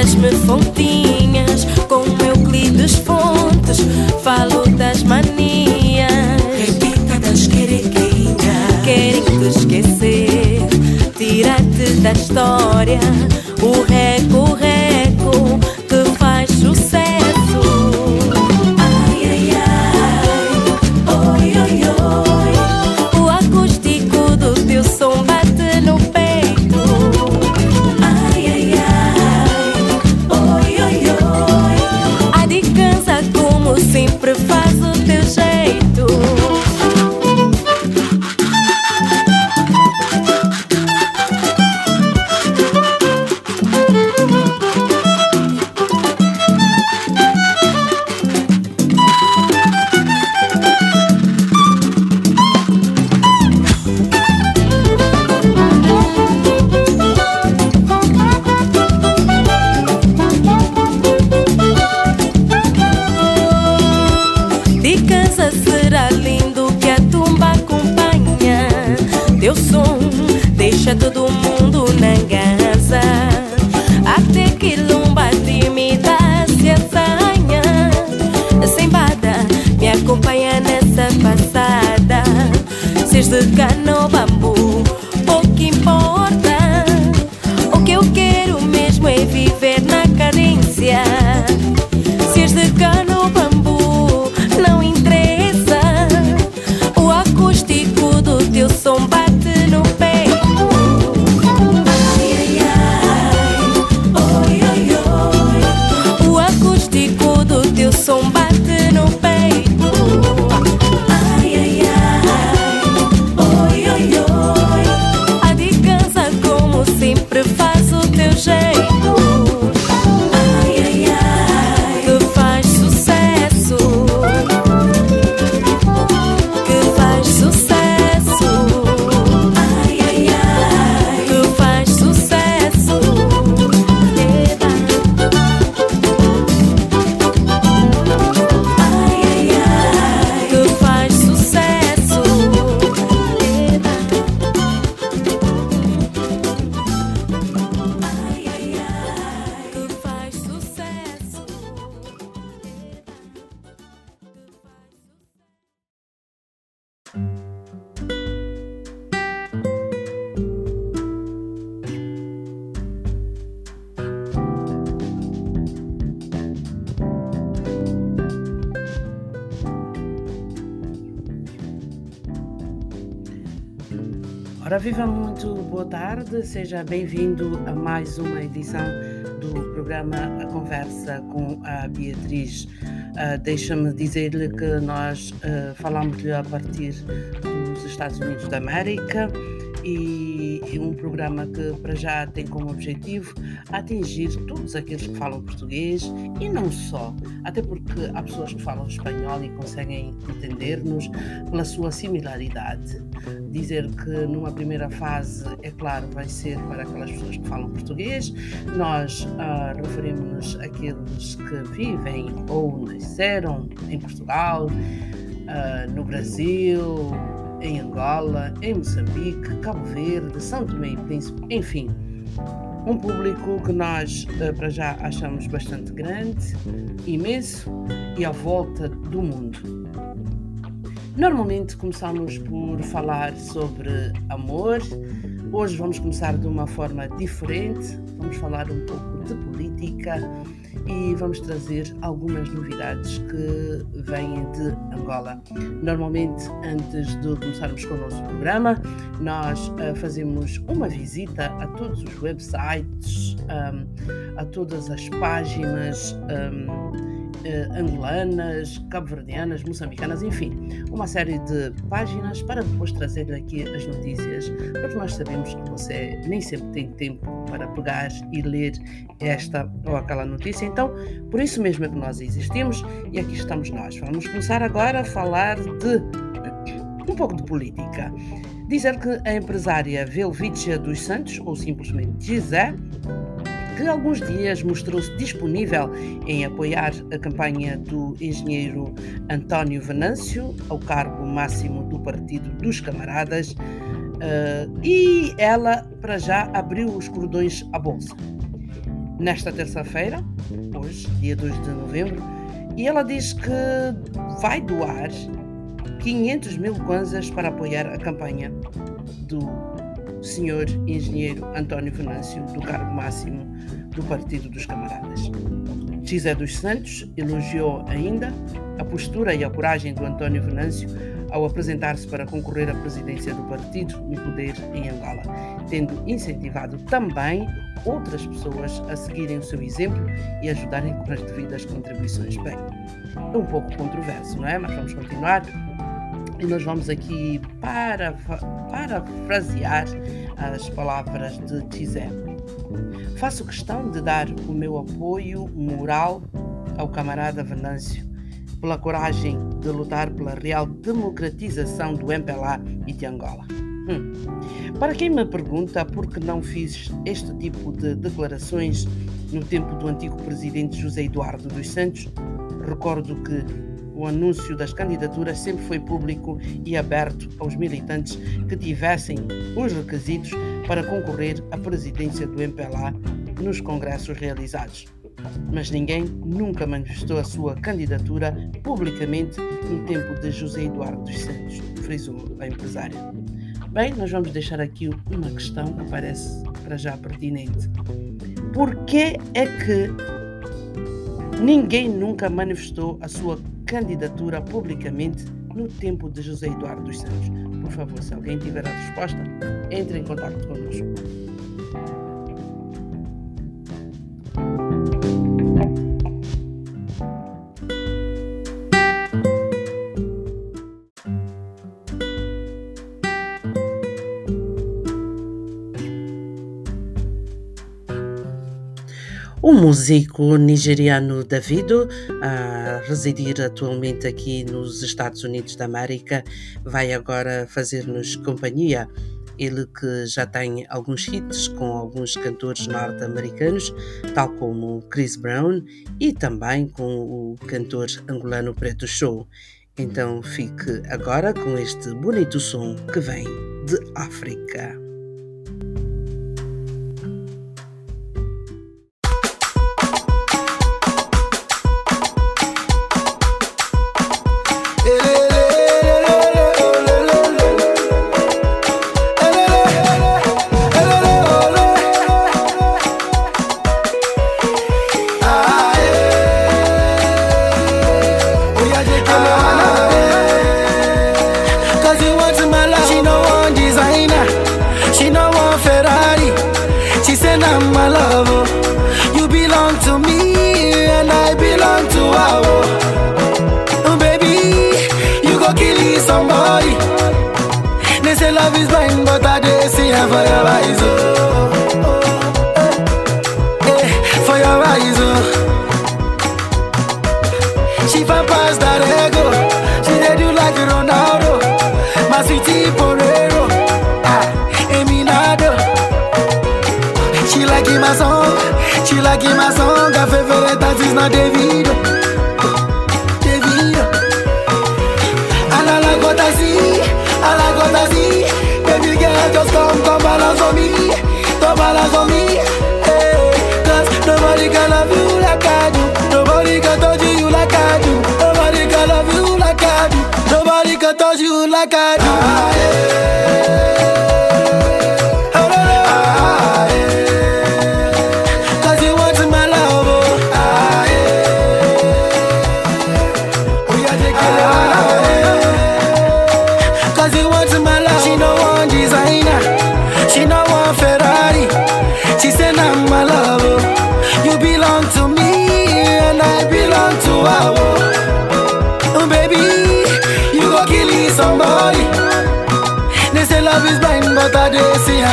das-me fontinhas, com meu Euclides Fontes, falo das manias. Repita das querequinhas, querem te esquecer, tirar-te da história, o recorrer. será lindo que a tumba acompanha. Teu som deixa todo mundo. boa tarde, seja bem-vindo a mais uma edição do programa A Conversa com a Beatriz. Uh, Deixa-me dizer-lhe que nós uh, falamos-lhe a partir dos Estados Unidos da América e um programa que para já tem como objetivo atingir todos aqueles que falam português e não só, até porque há pessoas que falam espanhol e conseguem entender-nos pela sua similaridade. Dizer que numa primeira fase, é claro, vai ser para aquelas pessoas que falam português, nós ah, referimos-nos àqueles que vivem ou nasceram em Portugal, ah, no Brasil, em Angola, em Moçambique, Cabo Verde, São Tomé e Príncipe, enfim. Um público que nós, eh, para já, achamos bastante grande, imenso e à volta do mundo. Normalmente começamos por falar sobre amor. Hoje vamos começar de uma forma diferente. Vamos falar um pouco de política e vamos trazer algumas novidades que vêm de Angola. Normalmente, antes de começarmos com o nosso programa, nós uh, fazemos uma visita a todos os websites, um, a todas as páginas. Um, uh, angolanas, cabo-verdianas, moçambicanas, enfim, uma série de páginas para depois trazer aqui as notícias, porque nós sabemos que você nem sempre tem tempo para pegar e ler esta ou aquela notícia, então por isso mesmo é que nós existimos e aqui estamos nós. Vamos começar agora a falar de um pouco de política. Dizer que a empresária Velvicia dos Santos, ou simplesmente Gisé, que alguns dias mostrou-se disponível em apoiar a campanha do engenheiro António Venâncio ao cargo máximo do Partido dos Camaradas. Uh, e ela, para já, abriu os cordões à Bolsa. Nesta terça-feira, hoje, dia 2 de novembro, e ela diz que vai doar 500 mil kwanzas para apoiar a campanha do senhor engenheiro António Venâncio, do cargo máximo do Partido dos Camaradas. Gisé dos Santos elogiou ainda a postura e a coragem do António Venâncio ao apresentar-se para concorrer à presidência do partido no poder em Angola, tendo incentivado também outras pessoas a seguirem o seu exemplo e ajudarem com as devidas contribuições. Bem, é um pouco controverso, não é? Mas vamos continuar e nós vamos aqui para, parafrasear as palavras de Gisé. Faço questão de dar o meu apoio moral ao camarada Venâncio pela coragem de lutar pela real democratização do MPLA e de Angola. Hum. Para quem me pergunta por que não fiz este tipo de declarações no tempo do antigo presidente José Eduardo dos Santos, recordo que o anúncio das candidaturas sempre foi público e aberto aos militantes que tivessem os requisitos para concorrer à presidência do MPLA nos congressos realizados. Mas ninguém nunca manifestou a sua candidatura publicamente no tempo de José Eduardo dos Santos, frisou a empresária. Bem, nós vamos deixar aqui uma questão que parece para já pertinente. Por que é que ninguém nunca manifestou a sua candidatura publicamente no tempo de José Eduardo dos Santos? Por favor, se alguém tiver a resposta, entre em contato conosco. Músico nigeriano Davido, a residir atualmente aqui nos Estados Unidos da América, vai agora fazer-nos companhia. Ele que já tem alguns hits com alguns cantores norte-americanos, tal como Chris Brown e também com o cantor angolano Preto Show. Então fique agora com este bonito som que vem de África. for me.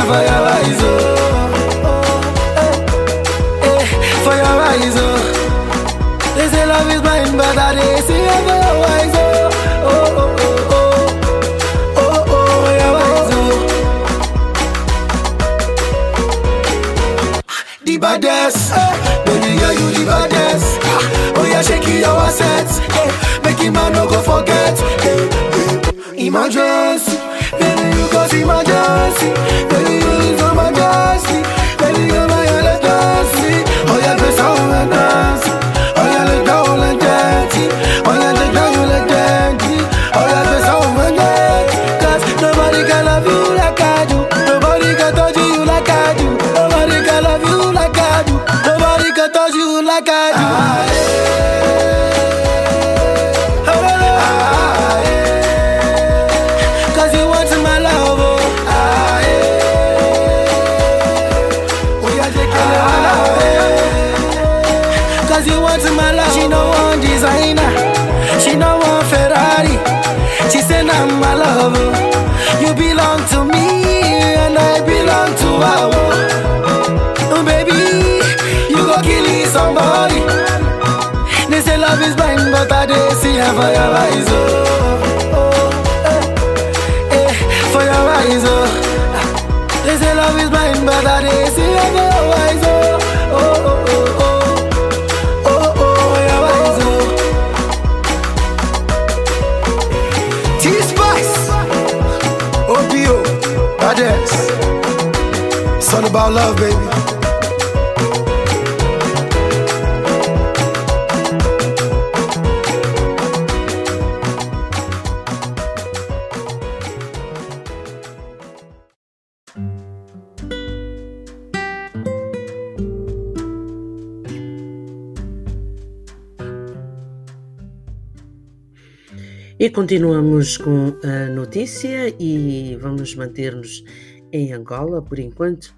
For your eyes. Oh, eh, for your eyes. Oh. They say love is blind, but I dey see her for your eyes. Oh, oh, oh, oh, oh, oh, oh, your eyes. Oh. the baddest. eh, Baby girl, you the baddest. Oh yeah, shake it, your assets. eh, him man no go forget. eh, eh, baby rise up. Eh, eh, rise up. They say love is blind, but I they see. Oh, oh, oh, oh, oh, oh, oh rise up. T Spice, OPO, It's all about love, baby. Continuamos com a notícia e vamos manter-nos em Angola por enquanto.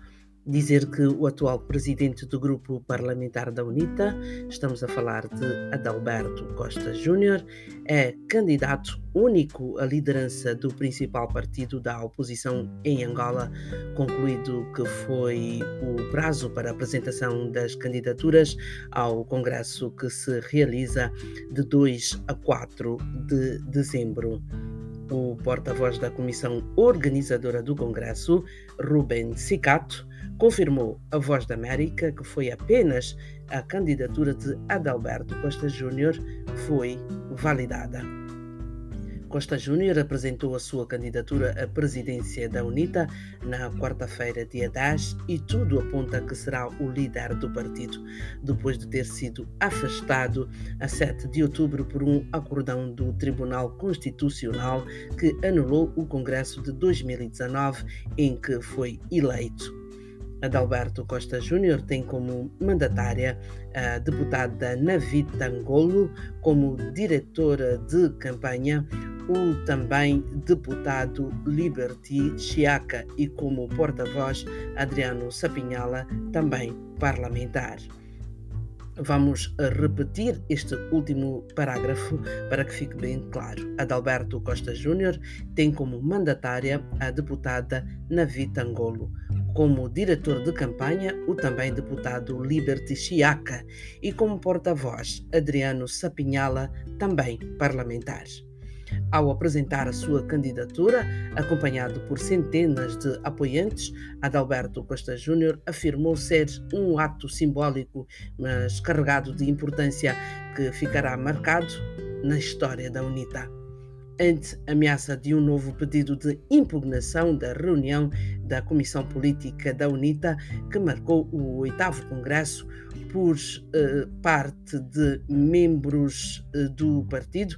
Dizer que o atual presidente do grupo parlamentar da UNITA, estamos a falar de Adalberto Costa Júnior, é candidato único à liderança do principal partido da oposição em Angola, concluído que foi o prazo para a apresentação das candidaturas ao Congresso que se realiza de 2 a 4 de dezembro. O porta-voz da comissão organizadora do Congresso, Ruben Sicato, confirmou à Voz da América que foi apenas a candidatura de Adalberto Costa Júnior foi validada. Costa Júnior apresentou a sua candidatura à presidência da UNITA na quarta-feira, dia 10, e tudo aponta que será o líder do partido, depois de ter sido afastado a 7 de outubro por um acordão do Tribunal Constitucional que anulou o Congresso de 2019 em que foi eleito. Adalberto Costa Júnior tem como mandatária a deputada Navid Tangolo, como diretora de campanha o também deputado Liberty Chiaca e como porta-voz Adriano Sapinhala, também parlamentar. Vamos repetir este último parágrafo para que fique bem claro. Adalberto Costa Júnior tem como mandatária a deputada Navi Tangolo, como diretor de campanha o também deputado Liberty Chiaca e como porta-voz Adriano Sapinhala, também parlamentar. Ao apresentar a sua candidatura, acompanhado por centenas de apoiantes, Adalberto Costa Júnior afirmou ser um ato simbólico, mas carregado de importância que ficará marcado na história da UNITA ante ameaça de um novo pedido de impugnação da reunião da Comissão Política da UNITA, que marcou o oitavo Congresso por uh, parte de membros uh, do partido.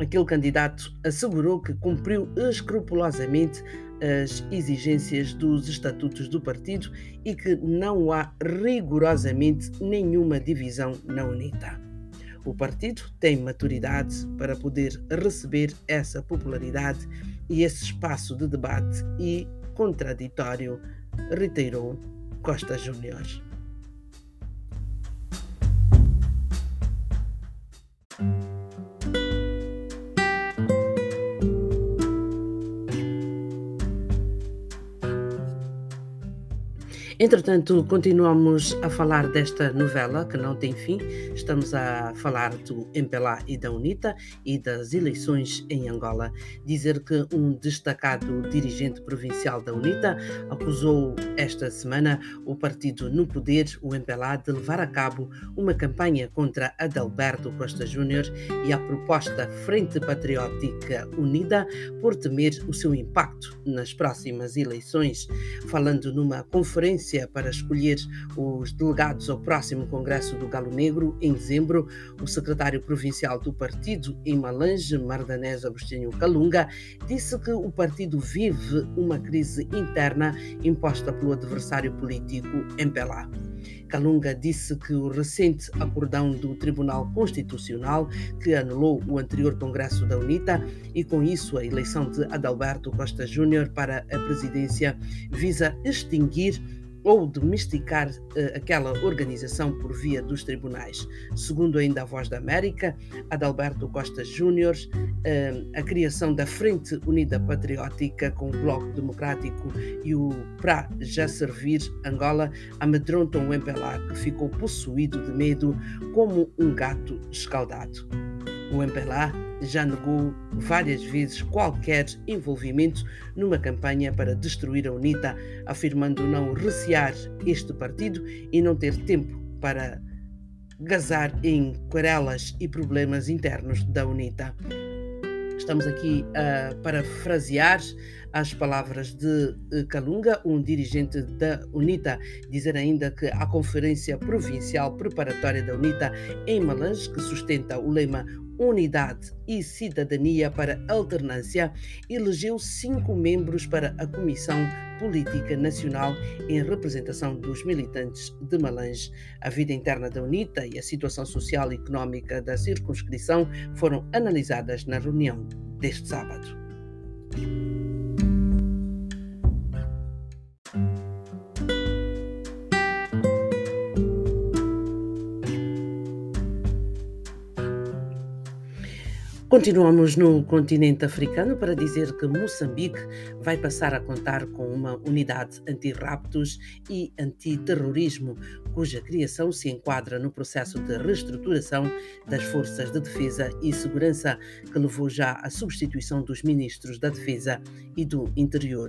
Aquele candidato assegurou que cumpriu escrupulosamente as exigências dos estatutos do partido e que não há rigorosamente nenhuma divisão na UNITA. O partido tem maturidade para poder receber essa popularidade e esse espaço de debate e contraditório, reiterou Costa Júnior. Entretanto, continuamos a falar desta novela que não tem fim. Estamos a falar do MPLA e da UNITA e das eleições em Angola. Dizer que um destacado dirigente provincial da UNITA acusou esta semana o partido no poder, o MPLA, de levar a cabo uma campanha contra Adalberto Costa Júnior e a proposta Frente Patriótica Unida por temer o seu impacto nas próximas eleições. Falando numa conferência para escolher os delegados ao próximo Congresso do Galo Negro, em dezembro, o secretário provincial do partido em Malange, Mardanés Agostinho Calunga, disse que o partido vive uma crise interna imposta pelo adversário político MPLA. Calunga disse que o recente acordão do Tribunal Constitucional, que anulou o anterior Congresso da UNITA e com isso a eleição de Adalberto Costa Júnior para a presidência, visa extinguir ou domesticar uh, aquela organização por via dos tribunais. Segundo ainda a Voz da América, Adalberto Costa Júnior, uh, a criação da Frente Unida Patriótica com o Bloco Democrático e o Pra Já Servir Angola amedrontam o MPLA, que ficou possuído de medo como um gato escaldado. O MPLA já negou várias vezes qualquer envolvimento numa campanha para destruir a UNITA, afirmando não recear este partido e não ter tempo para gazar em querelas e problemas internos da UNITA. Estamos aqui a parafrasear as palavras de Calunga, um dirigente da UNITA, dizer ainda que a Conferência Provincial Preparatória da UNITA em Malange, que sustenta o lema Unidade e Cidadania para Alternância, elegeu cinco membros para a Comissão Política Nacional em representação dos militantes de Malange. A vida interna da UNITA e a situação social e económica da circunscrição foram analisadas na reunião deste sábado. Continuamos no continente africano para dizer que Moçambique vai passar a contar com uma unidade anti-raptos e anti-terrorismo, cuja criação se enquadra no processo de reestruturação das forças de defesa e segurança, que levou já à substituição dos ministros da Defesa e do Interior.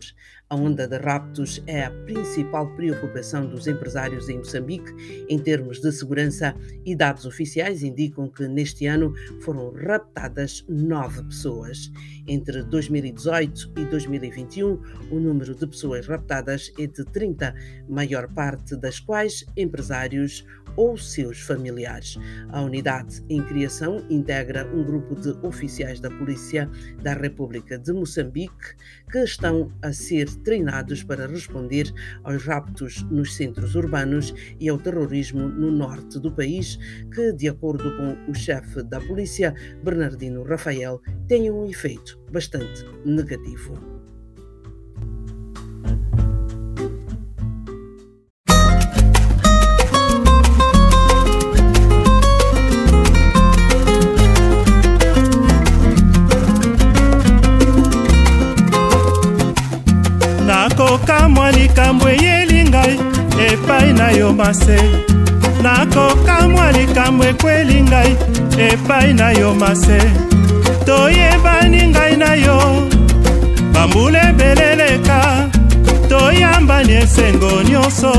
A onda de raptos é a principal preocupação dos empresários em Moçambique em termos de segurança e dados oficiais indicam que neste ano foram raptadas nove pessoas. Entre 2018 e 2021, o número de pessoas raptadas é de 30, maior parte das quais empresários ou seus familiares. A unidade em criação integra um grupo de oficiais da Polícia da República de Moçambique que estão a ser treinados para responder aos raptos nos centros urbanos e ao terrorismo no norte do país, que, de acordo com o chefe da polícia, Bernardino Rafael tenha um efeito bastante negativo. nakokamwa likambo eyelingai epai na yo mase nakokamwa likambo ekweli ngai epai na yo mase toyebani ngai na yo. Bambula ebele leka toyambani esengo nyonso.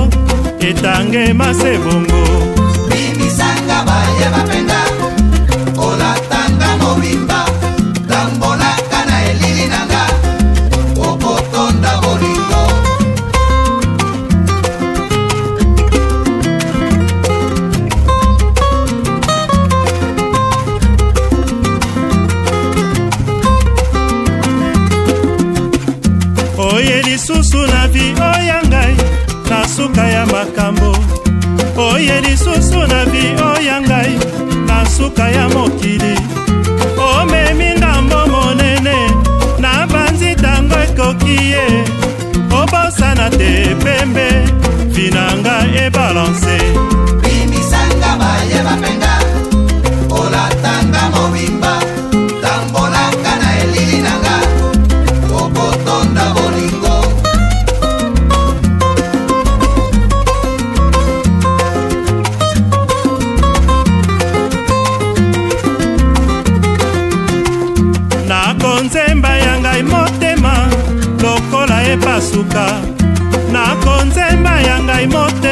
Etange mase bongo. Bimisanga bayeba penda nasuka nakonzemba ya ngai moto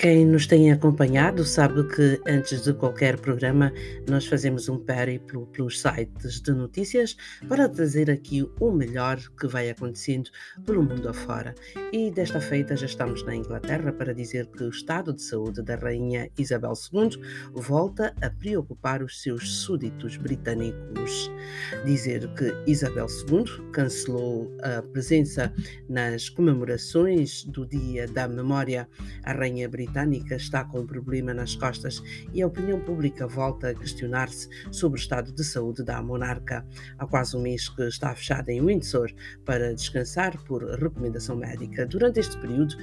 quem nos tem acompanhado, sabe que antes de qualquer programa nós fazemos um périplo pelos sites de notícias para trazer aqui o melhor que vai acontecendo pelo mundo afora. E desta feita já estamos na Inglaterra para dizer que o estado de saúde da Rainha Isabel II volta a preocupar os seus súditos britânicos. Dizer que Isabel II cancelou a presença nas comemorações do Dia da Memória à Rainha britânica está com um problema nas costas e a opinião pública volta a questionar-se sobre o estado de saúde da monarca. Há quase um mês que está fechada em Windsor para descansar por recomendação médica. Durante este período,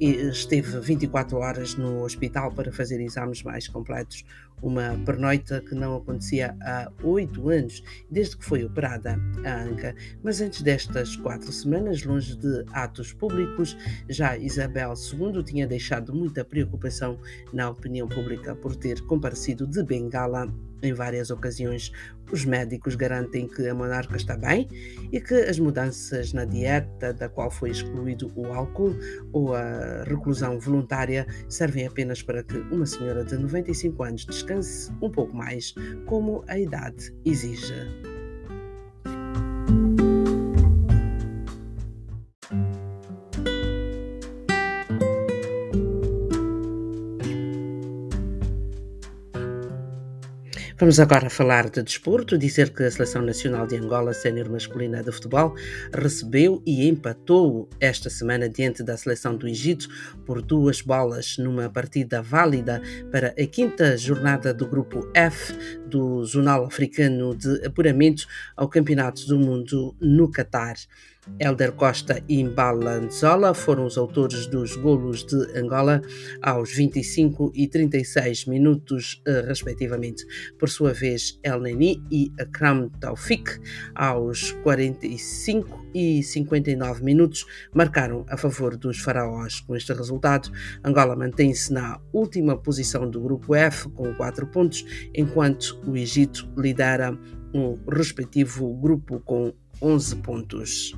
esteve 24 horas no hospital para fazer exames mais completos uma pernoita que não acontecia há oito anos, desde que foi operada a anca. Mas antes destas quatro semanas, longe de atos públicos, já Isabel II tinha deixado muita preocupação na opinião pública por ter comparecido de bengala em várias ocasiões, os médicos garantem que a monarca está bem e que as mudanças na dieta, da qual foi excluído o álcool ou a reclusão voluntária, servem apenas para que uma senhora de 95 anos descanse um pouco mais, como a idade exige. Vamos agora falar de desporto, dizer que a Seleção Nacional de Angola Sénior Masculina de Futebol recebeu e empatou esta semana diante da Seleção do Egito por duas bolas numa partida válida para a quinta jornada do Grupo F do Jornal Africano de Apuramento ao Campeonato do Mundo no Catar. Elder Costa e Mbala Nzola foram os autores dos golos de Angola aos 25 e 36 minutos, eh, respectivamente. Por sua vez, El Neni e Akram Taufik, aos 45 e 59 minutos, marcaram a favor dos faraós. Com este resultado, Angola mantém-se na última posição do grupo F com 4 pontos, enquanto o Egito lidera o respectivo grupo com 11 pontos.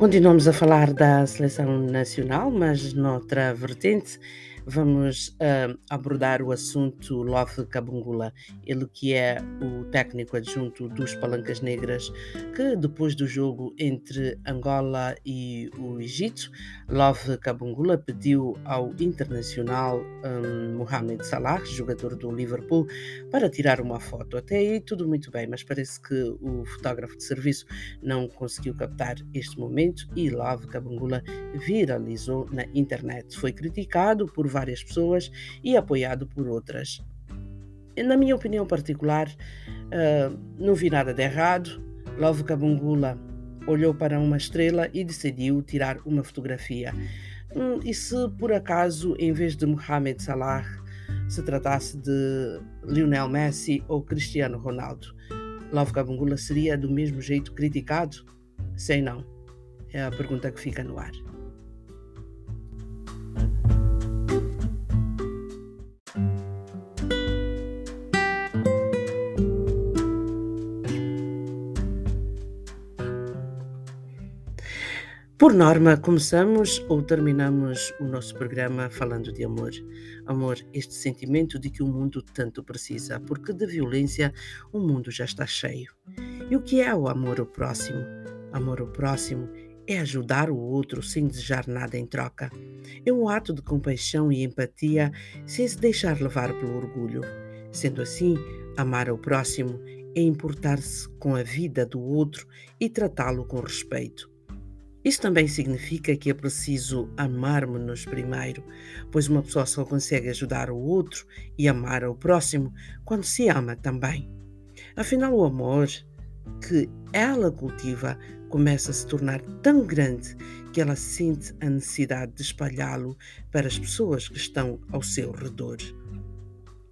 Continuamos a falar da seleção nacional, mas noutra vertente vamos uh, abordar o assunto Love Cabungula, ele que é o técnico adjunto dos Palancas Negras, que depois do jogo entre Angola e o Egito, Love Cabungula pediu ao internacional um, Mohamed Salah, jogador do Liverpool, para tirar uma foto. Até aí tudo muito bem, mas parece que o fotógrafo de serviço não conseguiu captar este momento e Love Cabungula viralizou na internet. Foi criticado por várias pessoas e apoiado por outras. Na minha opinião particular, uh, não vi nada de errado. Love Cabungula olhou para uma estrela e decidiu tirar uma fotografia. Hum, e se por acaso, em vez de Mohamed Salah, se tratasse de Lionel Messi ou Cristiano Ronaldo, Love Cabungula seria do mesmo jeito criticado? Sei não. É a pergunta que fica no ar. Por norma, começamos ou terminamos o nosso programa falando de amor. Amor, este sentimento de que o mundo tanto precisa, porque de violência o mundo já está cheio. E o que é o amor ao próximo? Amor ao próximo é ajudar o outro sem desejar nada em troca. É um ato de compaixão e empatia sem se deixar levar pelo orgulho. Sendo assim, amar ao próximo é importar-se com a vida do outro e tratá-lo com respeito. Isso também significa que é preciso amar-nos primeiro, pois uma pessoa só consegue ajudar o outro e amar ao próximo quando se ama também. Afinal, o amor que ela cultiva começa a se tornar tão grande que ela sente a necessidade de espalhá-lo para as pessoas que estão ao seu redor.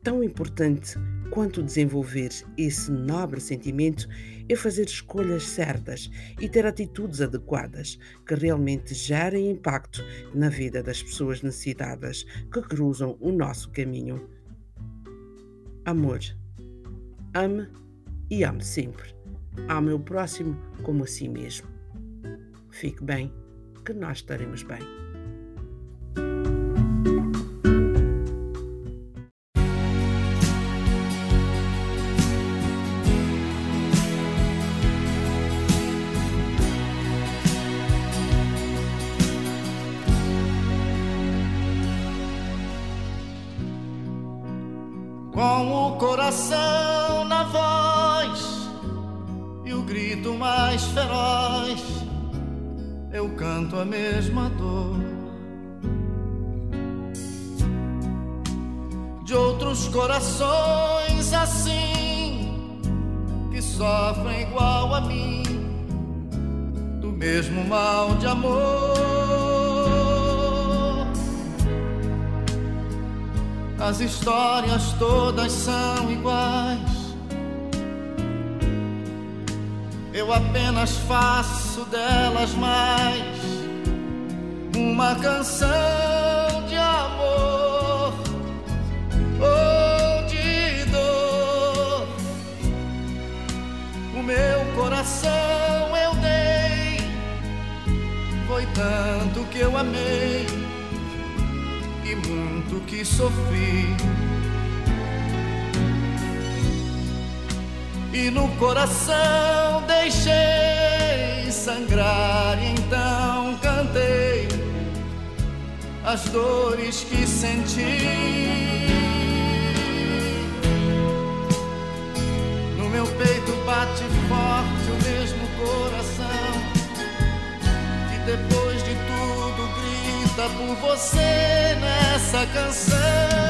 Tão importante quanto desenvolver esse nobre sentimento é fazer escolhas certas e ter atitudes adequadas que realmente gerem impacto na vida das pessoas necessitadas que cruzam o nosso caminho. Amor. Ame e ame sempre. Ame o próximo como a si mesmo. Fique bem, que nós estaremos bem. Eu apenas faço delas mais uma canção de amor ou de dor. O meu coração eu dei, foi tanto que eu amei e muito que sofri. E no coração deixei sangrar, então cantei as dores que senti. No meu peito bate forte o mesmo coração que depois de tudo grita por você nessa canção,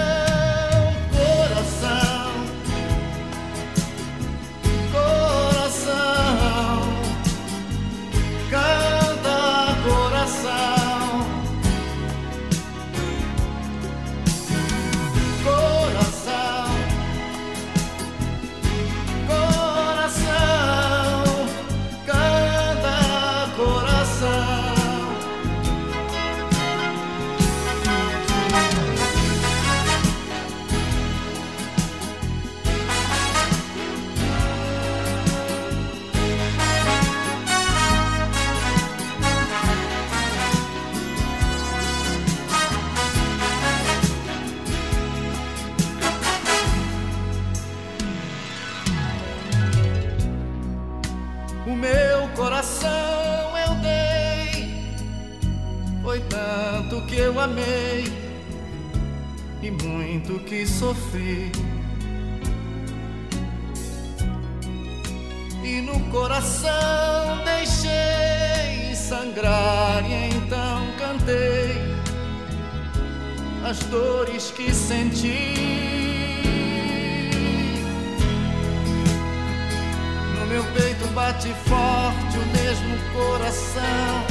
bate forte o mesmo coração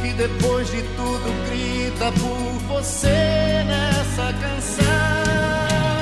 que depois de tudo grita por você nessa canção.